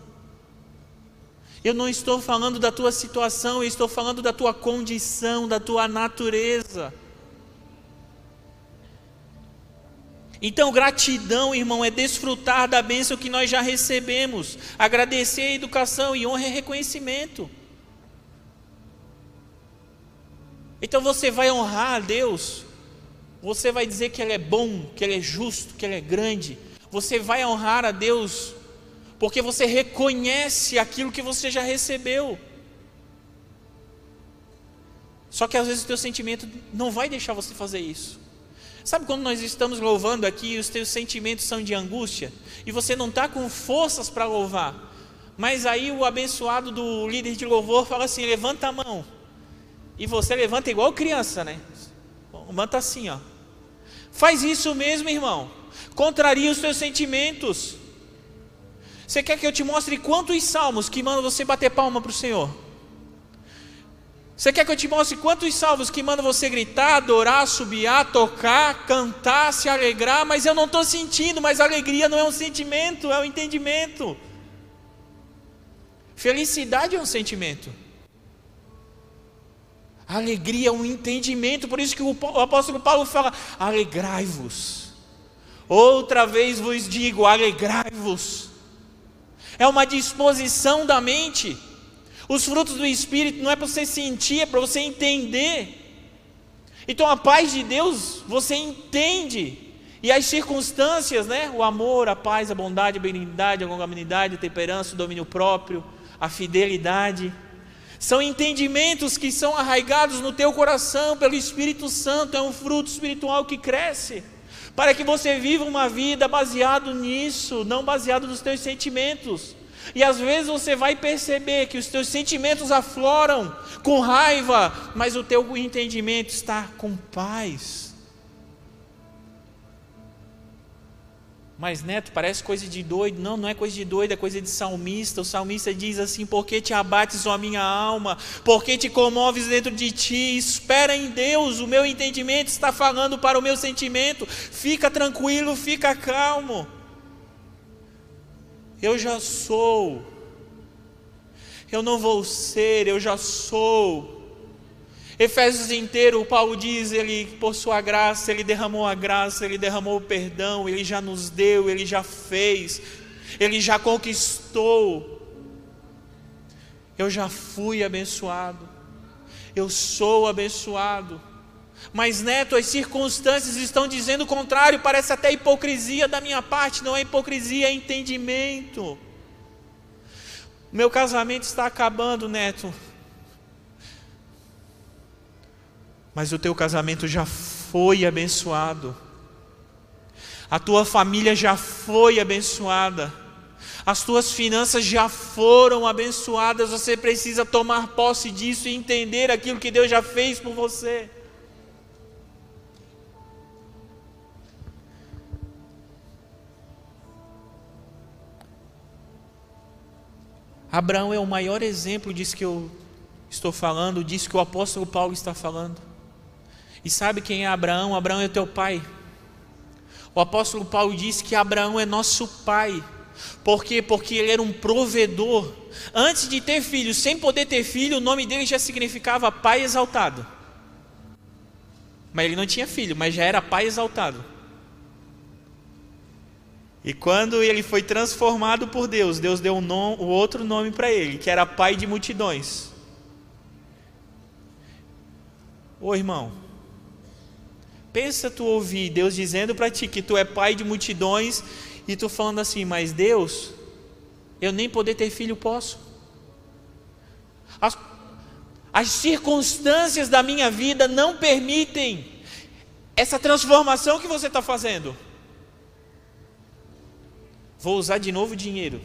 Speaker 1: Eu não estou falando da tua situação, eu estou falando da tua condição, da tua natureza. Então, gratidão, irmão, é desfrutar da bênção que nós já recebemos, agradecer a educação e honra e reconhecimento. Então você vai honrar a Deus, você vai dizer que Ele é bom, que Ele é justo, que Ele é grande. Você vai honrar a Deus, porque você reconhece aquilo que você já recebeu. Só que às vezes o teu sentimento não vai deixar você fazer isso. Sabe quando nós estamos louvando aqui e os teus sentimentos são de angústia e você não está com forças para louvar, mas aí o abençoado do líder de louvor fala assim: levanta a mão. E você levanta igual criança, né? Levanta assim, ó. Faz isso mesmo, irmão. Contraria os seus sentimentos. Você quer que eu te mostre quantos salmos que mandam você bater palma para o Senhor? Você quer que eu te mostre quantos salmos que mandam você gritar, adorar, subiar, tocar, cantar, se alegrar, mas eu não estou sentindo, mas alegria não é um sentimento, é um entendimento. Felicidade é um sentimento. Alegria é um entendimento, por isso que o apóstolo Paulo fala: alegrai-vos. Outra vez vos digo: alegrai-vos. É uma disposição da mente. Os frutos do Espírito não é para você sentir, é para você entender. Então a paz de Deus, você entende. E as circunstâncias, né? O amor, a paz, a bondade, a benignidade, a longanimidade, a temperança, o domínio próprio, a fidelidade são entendimentos que são arraigados no teu coração pelo Espírito Santo, é um fruto espiritual que cresce, para que você viva uma vida baseado nisso, não baseado nos teus sentimentos. E às vezes você vai perceber que os teus sentimentos afloram com raiva, mas o teu entendimento está com paz. Mas Neto, parece coisa de doido. Não, não é coisa de doido, é coisa de salmista. O salmista diz assim: Por que te abates, ó minha alma? Por que te comoves dentro de ti? Espera em Deus, o meu entendimento está falando para o meu sentimento. Fica tranquilo, fica calmo. Eu já sou. Eu não vou ser, eu já sou. Efésios inteiro, o Paulo diz, ele por sua graça, ele derramou a graça, ele derramou o perdão, ele já nos deu, ele já fez, ele já conquistou. Eu já fui abençoado. Eu sou abençoado. Mas, neto, as circunstâncias estão dizendo o contrário, parece até hipocrisia da minha parte, não é hipocrisia, é entendimento. Meu casamento está acabando, neto. mas o teu casamento já foi abençoado, a tua família já foi abençoada, as tuas finanças já foram abençoadas, você precisa tomar posse disso e entender aquilo que Deus já fez por você. Abraão é o maior exemplo disso que eu estou falando, disso que o apóstolo Paulo está falando. E sabe quem é Abraão? Abraão é teu pai. O apóstolo Paulo disse que Abraão é nosso pai. Por quê? Porque ele era um provedor. Antes de ter filho, sem poder ter filho, o nome dele já significava pai exaltado. Mas ele não tinha filho, mas já era pai exaltado. E quando ele foi transformado por Deus, Deus deu um o outro nome para ele, que era pai de multidões. Ô irmão, pensa tu ouvir Deus dizendo para ti que tu é pai de multidões e tu falando assim, mas Deus, eu nem poder ter filho posso. As, as circunstâncias da minha vida não permitem essa transformação que você está fazendo. Vou usar de novo dinheiro.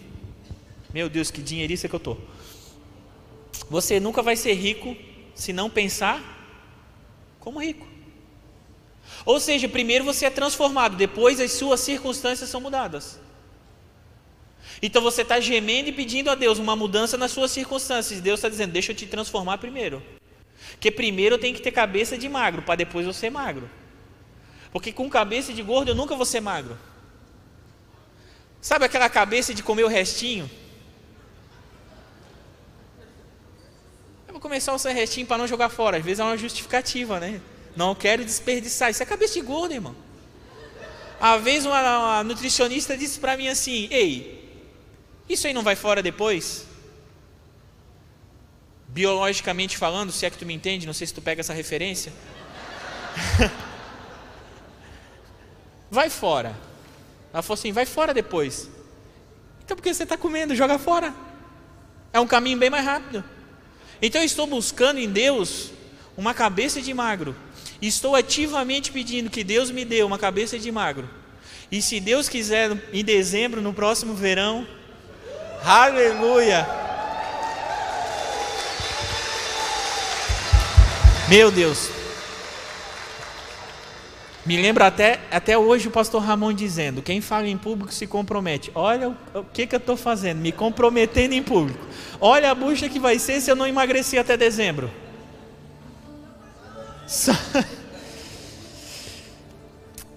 Speaker 1: Meu Deus, que dinheirista que eu tô. Você nunca vai ser rico se não pensar como rico. Ou seja, primeiro você é transformado, depois as suas circunstâncias são mudadas. Então você está gemendo e pedindo a Deus uma mudança nas suas circunstâncias. Deus está dizendo: deixa eu te transformar primeiro. Porque primeiro eu tenho que ter cabeça de magro, para depois eu ser magro. Porque com cabeça de gordo eu nunca vou ser magro. Sabe aquela cabeça de comer o restinho? Eu vou começar o seu restinho para não jogar fora. Às vezes é uma justificativa, né? Não quero desperdiçar. Isso é cabeça de gordo, irmão. Uma vez uma, uma nutricionista disse para mim assim: Ei, isso aí não vai fora depois? Biologicamente falando, se é que tu me entende, não sei se tu pega essa referência. <laughs> vai fora. Ela falou assim: vai fora depois. Então por que você está comendo? Joga fora. É um caminho bem mais rápido. Então eu estou buscando em Deus uma cabeça de magro. Estou ativamente pedindo que Deus me dê uma cabeça de magro. E se Deus quiser, em dezembro, no próximo verão, <laughs> aleluia. Meu Deus, me lembra até, até hoje o pastor Ramon dizendo: quem fala em público se compromete. Olha o, o que, que eu estou fazendo, me comprometendo em público. Olha a bucha que vai ser se eu não emagrecer até dezembro. <laughs>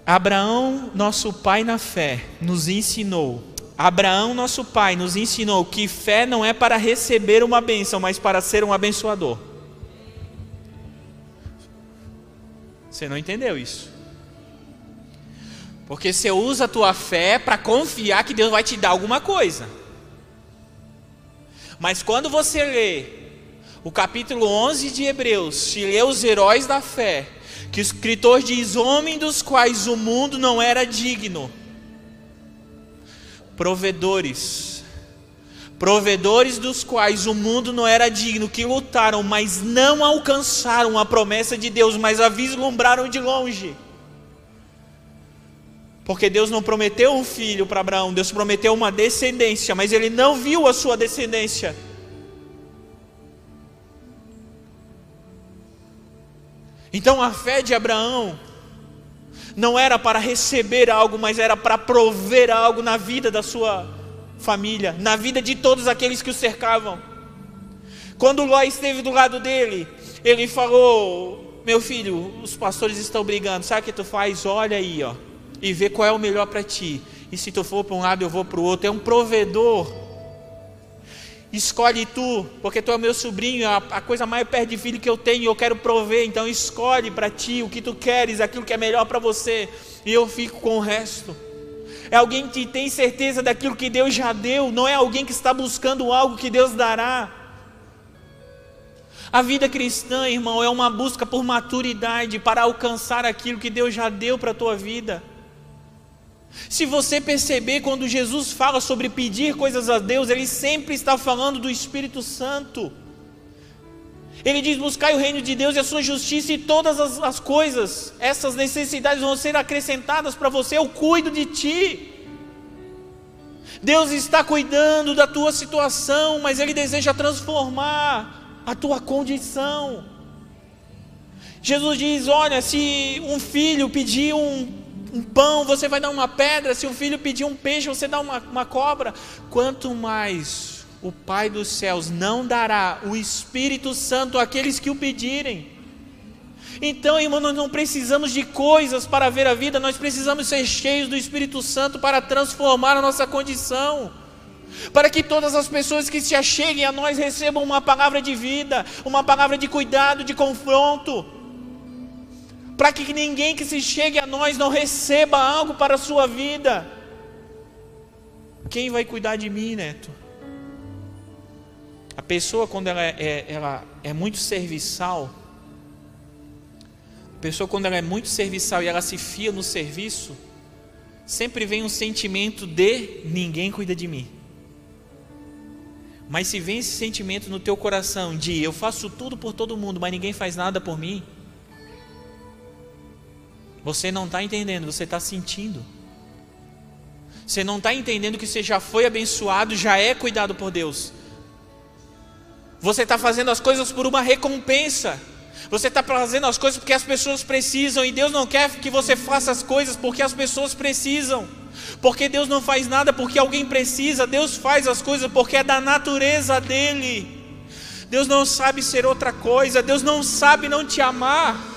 Speaker 1: Abraão, nosso pai na fé, nos ensinou. Abraão, nosso pai, nos ensinou que fé não é para receber uma bênção, mas para ser um abençoador. Você não entendeu isso? Porque você usa a tua fé para confiar que Deus vai te dar alguma coisa. Mas quando você lê o capítulo 11 de Hebreus, se lê os heróis da fé, que o escritor diz: Homem dos quais o mundo não era digno, provedores, provedores dos quais o mundo não era digno, que lutaram, mas não alcançaram a promessa de Deus, mas a vislumbraram de longe. Porque Deus não prometeu um filho para Abraão, Deus prometeu uma descendência, mas ele não viu a sua descendência. Então a fé de Abraão não era para receber algo, mas era para prover algo na vida da sua família, na vida de todos aqueles que o cercavam. Quando Ló esteve do lado dele, ele falou: Meu filho, os pastores estão brigando, sabe o que tu faz? Olha aí, ó e ver qual é o melhor para ti. E se tu for para um lado, eu vou para o outro. É um provedor. Escolhe tu, porque tu é o meu sobrinho, a, a coisa mais perto de filho que eu tenho, eu quero prover. Então escolhe para ti o que tu queres, aquilo que é melhor para você, e eu fico com o resto. É alguém que tem certeza daquilo que Deus já deu, não é alguém que está buscando algo que Deus dará. A vida cristã, irmão, é uma busca por maturidade para alcançar aquilo que Deus já deu para a tua vida. Se você perceber, quando Jesus fala sobre pedir coisas a Deus, ele sempre está falando do Espírito Santo. Ele diz: buscai o reino de Deus e a sua justiça, e todas as, as coisas, essas necessidades vão ser acrescentadas para você. Eu cuido de ti. Deus está cuidando da tua situação, mas Ele deseja transformar a tua condição. Jesus diz: Olha, se um filho pedir um um pão, você vai dar uma pedra. Se o filho pedir um peixe, você dá uma, uma cobra. Quanto mais o Pai dos céus não dará o Espírito Santo àqueles que o pedirem. Então, irmão, nós não precisamos de coisas para ver a vida, nós precisamos ser cheios do Espírito Santo para transformar a nossa condição. Para que todas as pessoas que se acheguem a nós recebam uma palavra de vida, uma palavra de cuidado, de confronto para que ninguém que se chegue a nós não receba algo para a sua vida. quem vai cuidar de mim, neto? A pessoa, quando ela é, é, ela é muito serviçal, a pessoa, quando ela é muito serviçal e ela se fia no serviço, sempre vem um sentimento de ninguém cuida de mim. Mas se vem esse sentimento no teu coração de eu faço tudo por todo mundo, mas ninguém faz nada por mim, você não está entendendo, você está sentindo. Você não está entendendo que você já foi abençoado, já é cuidado por Deus. Você está fazendo as coisas por uma recompensa. Você está fazendo as coisas porque as pessoas precisam. E Deus não quer que você faça as coisas porque as pessoas precisam. Porque Deus não faz nada porque alguém precisa. Deus faz as coisas porque é da natureza dele. Deus não sabe ser outra coisa. Deus não sabe não te amar.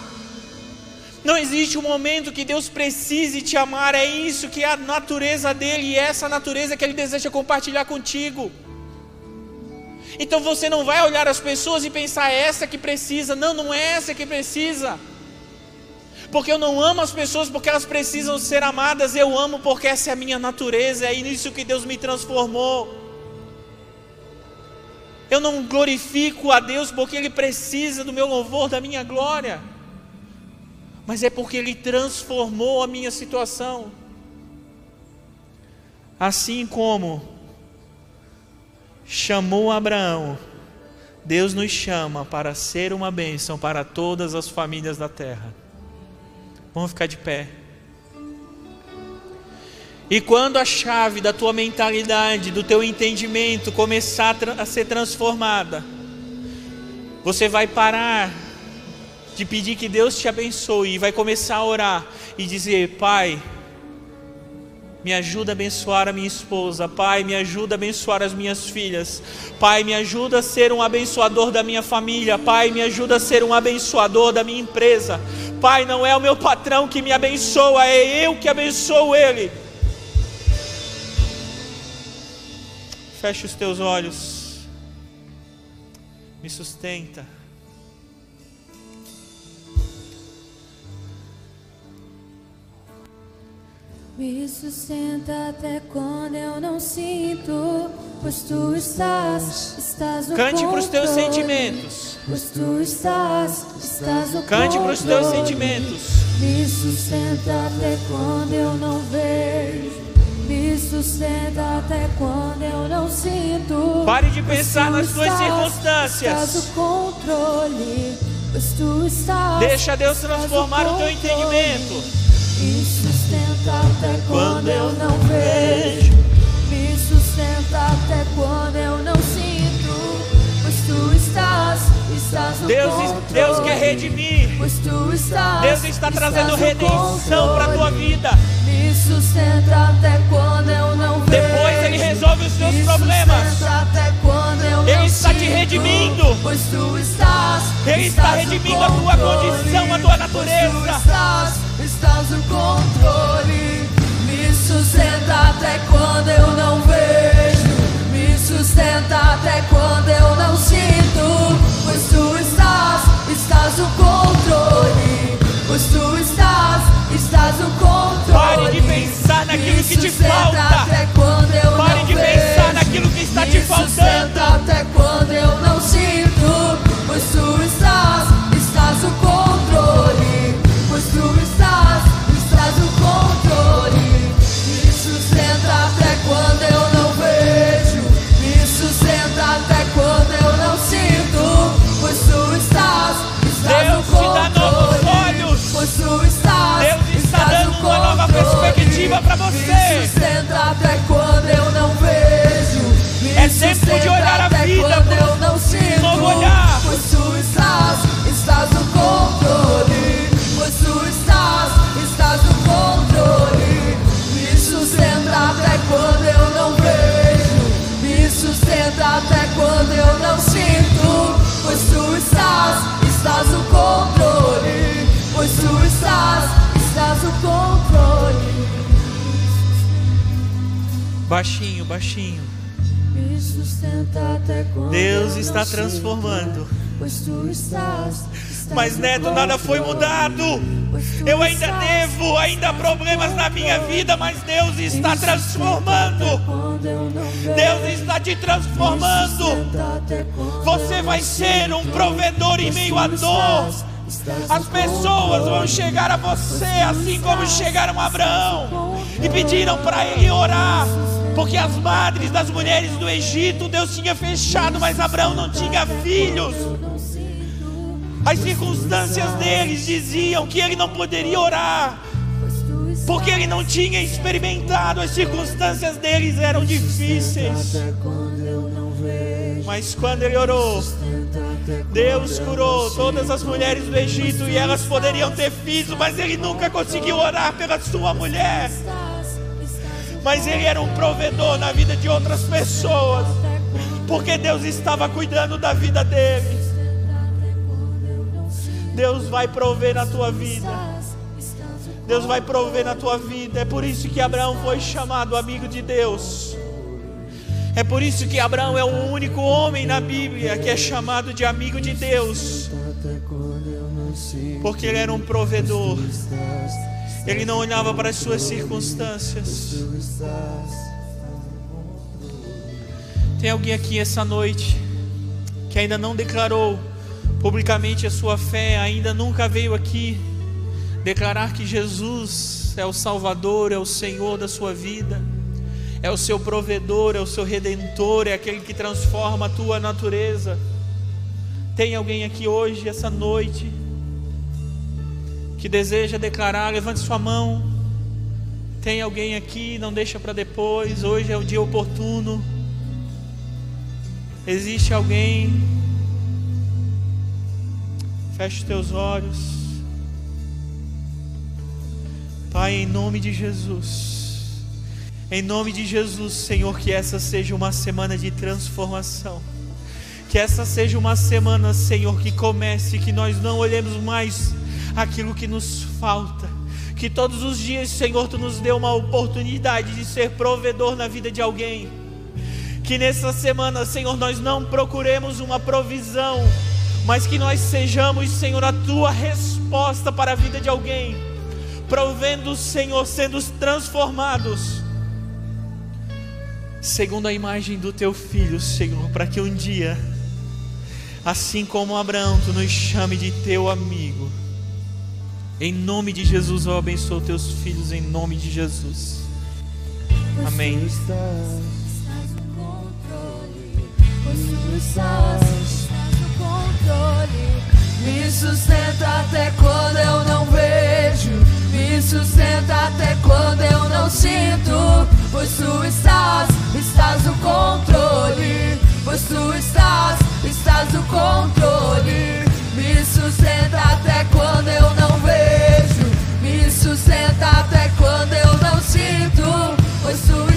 Speaker 1: Não existe um momento que Deus precise te amar. É isso que é a natureza dele. E é essa natureza que ele deseja compartilhar contigo. Então você não vai olhar as pessoas e pensar é essa que precisa. Não, não é essa que precisa. Porque eu não amo as pessoas porque elas precisam ser amadas, eu amo porque essa é a minha natureza, é isso que Deus me transformou. Eu não glorifico a Deus porque Ele precisa do meu louvor, da minha glória, mas é porque Ele transformou a minha situação. Assim como chamou Abraão, Deus nos chama para ser uma bênção para todas as famílias da terra. Vamos ficar de pé. E quando a chave da tua mentalidade, do teu entendimento começar a ser transformada, você vai parar de pedir que Deus te abençoe e vai começar a orar e dizer: Pai, me ajuda a abençoar a minha esposa. Pai, me ajuda a abençoar as minhas filhas. Pai, me ajuda a ser um abençoador da minha família. Pai, me ajuda a ser um abençoador da minha empresa. Pai, não é o meu patrão que me abençoa, é eu que abençoo ele. Feche os teus olhos. Me sustenta.
Speaker 2: Me sustenta até quando eu não sinto, pois tu estás, estás no
Speaker 1: Cante para os teus sentimentos.
Speaker 2: Pois tu estás, estás no
Speaker 1: Cante para os teus sentimentos.
Speaker 2: Me sustenta até quando eu não vejo. Me sustenta até quando eu não sinto.
Speaker 1: Pare de pensar nas tuas circunstâncias.
Speaker 2: Estás no controle, pois tu estás.
Speaker 1: Deixa Deus transformar o teu entendimento.
Speaker 2: Sustenta até quando eu não vejo. Me sustenta até quando eu não sinto. Pois tu estás, estás no
Speaker 1: Deus,
Speaker 2: controle.
Speaker 1: Deus quer redimir.
Speaker 2: Pois tu estás.
Speaker 1: Deus está trazendo redenção para a tua vida.
Speaker 2: Me sustenta até quando eu não vejo.
Speaker 1: Depois Ele resolve os teus
Speaker 2: Me
Speaker 1: problemas.
Speaker 2: até quando eu
Speaker 1: Ele
Speaker 2: não
Speaker 1: está te redimindo.
Speaker 2: Pois tu estás.
Speaker 1: Ele está redimindo a tua condição, a tua natureza.
Speaker 2: Estás, no controle. Me sustenta até quando eu não vejo. Me sustenta até quando eu não sinto. Pois tu estás, estás no controle. Pois tu estás, estás no controle.
Speaker 1: Pare de pensar naquilo
Speaker 2: Me
Speaker 1: que te falta.
Speaker 2: Até quando eu
Speaker 1: Pare de pensar
Speaker 2: vejo.
Speaker 1: naquilo que está
Speaker 2: Me
Speaker 1: te faltando.
Speaker 2: Estás no controle.
Speaker 1: Baixinho, baixinho.
Speaker 2: Me sustenta até quando
Speaker 1: Deus
Speaker 2: eu
Speaker 1: está transformando. Mas Neto, nada foi mudado. Eu ainda devo, ainda há problemas na minha vida, mas Deus está transformando. Deus está te transformando. Você vai ser um provedor em meio à dor. As pessoas vão chegar a você assim como chegaram a Abraão e pediram para ele orar, porque as madres das mulheres do Egito Deus tinha fechado, mas Abraão não tinha filhos. As circunstâncias deles diziam que ele não poderia orar, porque ele não tinha experimentado, as circunstâncias deles eram difíceis. Mas quando ele orou, Deus
Speaker 2: eu
Speaker 1: curou todas as mulheres do Egito e elas poderiam ter filhos, mas ele nunca conseguiu orar pela sua mulher. Mas ele era um provedor na vida de outras pessoas, porque Deus estava cuidando da vida dele. Deus vai prover na tua vida. Deus vai prover na tua vida. É por isso que Abraão foi chamado amigo de Deus. É por isso que Abraão é o único homem na Bíblia que é chamado de amigo de Deus, porque ele era um provedor. Ele não olhava para as suas circunstâncias. Tem alguém aqui essa noite que ainda não declarou publicamente a sua fé, ainda nunca veio aqui declarar que Jesus é o Salvador, é o Senhor da sua vida, é o seu provedor, é o seu redentor, é aquele que transforma a tua natureza. Tem alguém aqui hoje, essa noite, que deseja declarar? Levante sua mão. Tem alguém aqui, não deixa para depois, hoje é o dia oportuno. Existe alguém? Feche os teus olhos. Pai, em nome de Jesus. Em nome de Jesus, Senhor, que essa seja uma semana de transformação. Que essa seja uma semana, Senhor, que comece, que nós não olhemos mais aquilo que nos falta. Que todos os dias, Senhor, tu nos dê uma oportunidade de ser provedor na vida de alguém. Que nessa semana, Senhor, nós não procuremos uma provisão, mas que nós sejamos, Senhor, a tua resposta para a vida de alguém, provendo, Senhor, sendo transformados, segundo a imagem do teu filho, Senhor, para que um dia, assim como Abraão, tu nos chame de teu amigo. Em nome de Jesus, eu abençoo teus filhos, em nome de Jesus. Amém.
Speaker 2: Estás no controle, me sustenta até quando eu não sinto. Pois tu estás, estás no controle. Pois tu estás, estás no controle. Me sustenta até quando eu não vejo. Me sustenta até quando eu não sinto. Pois tu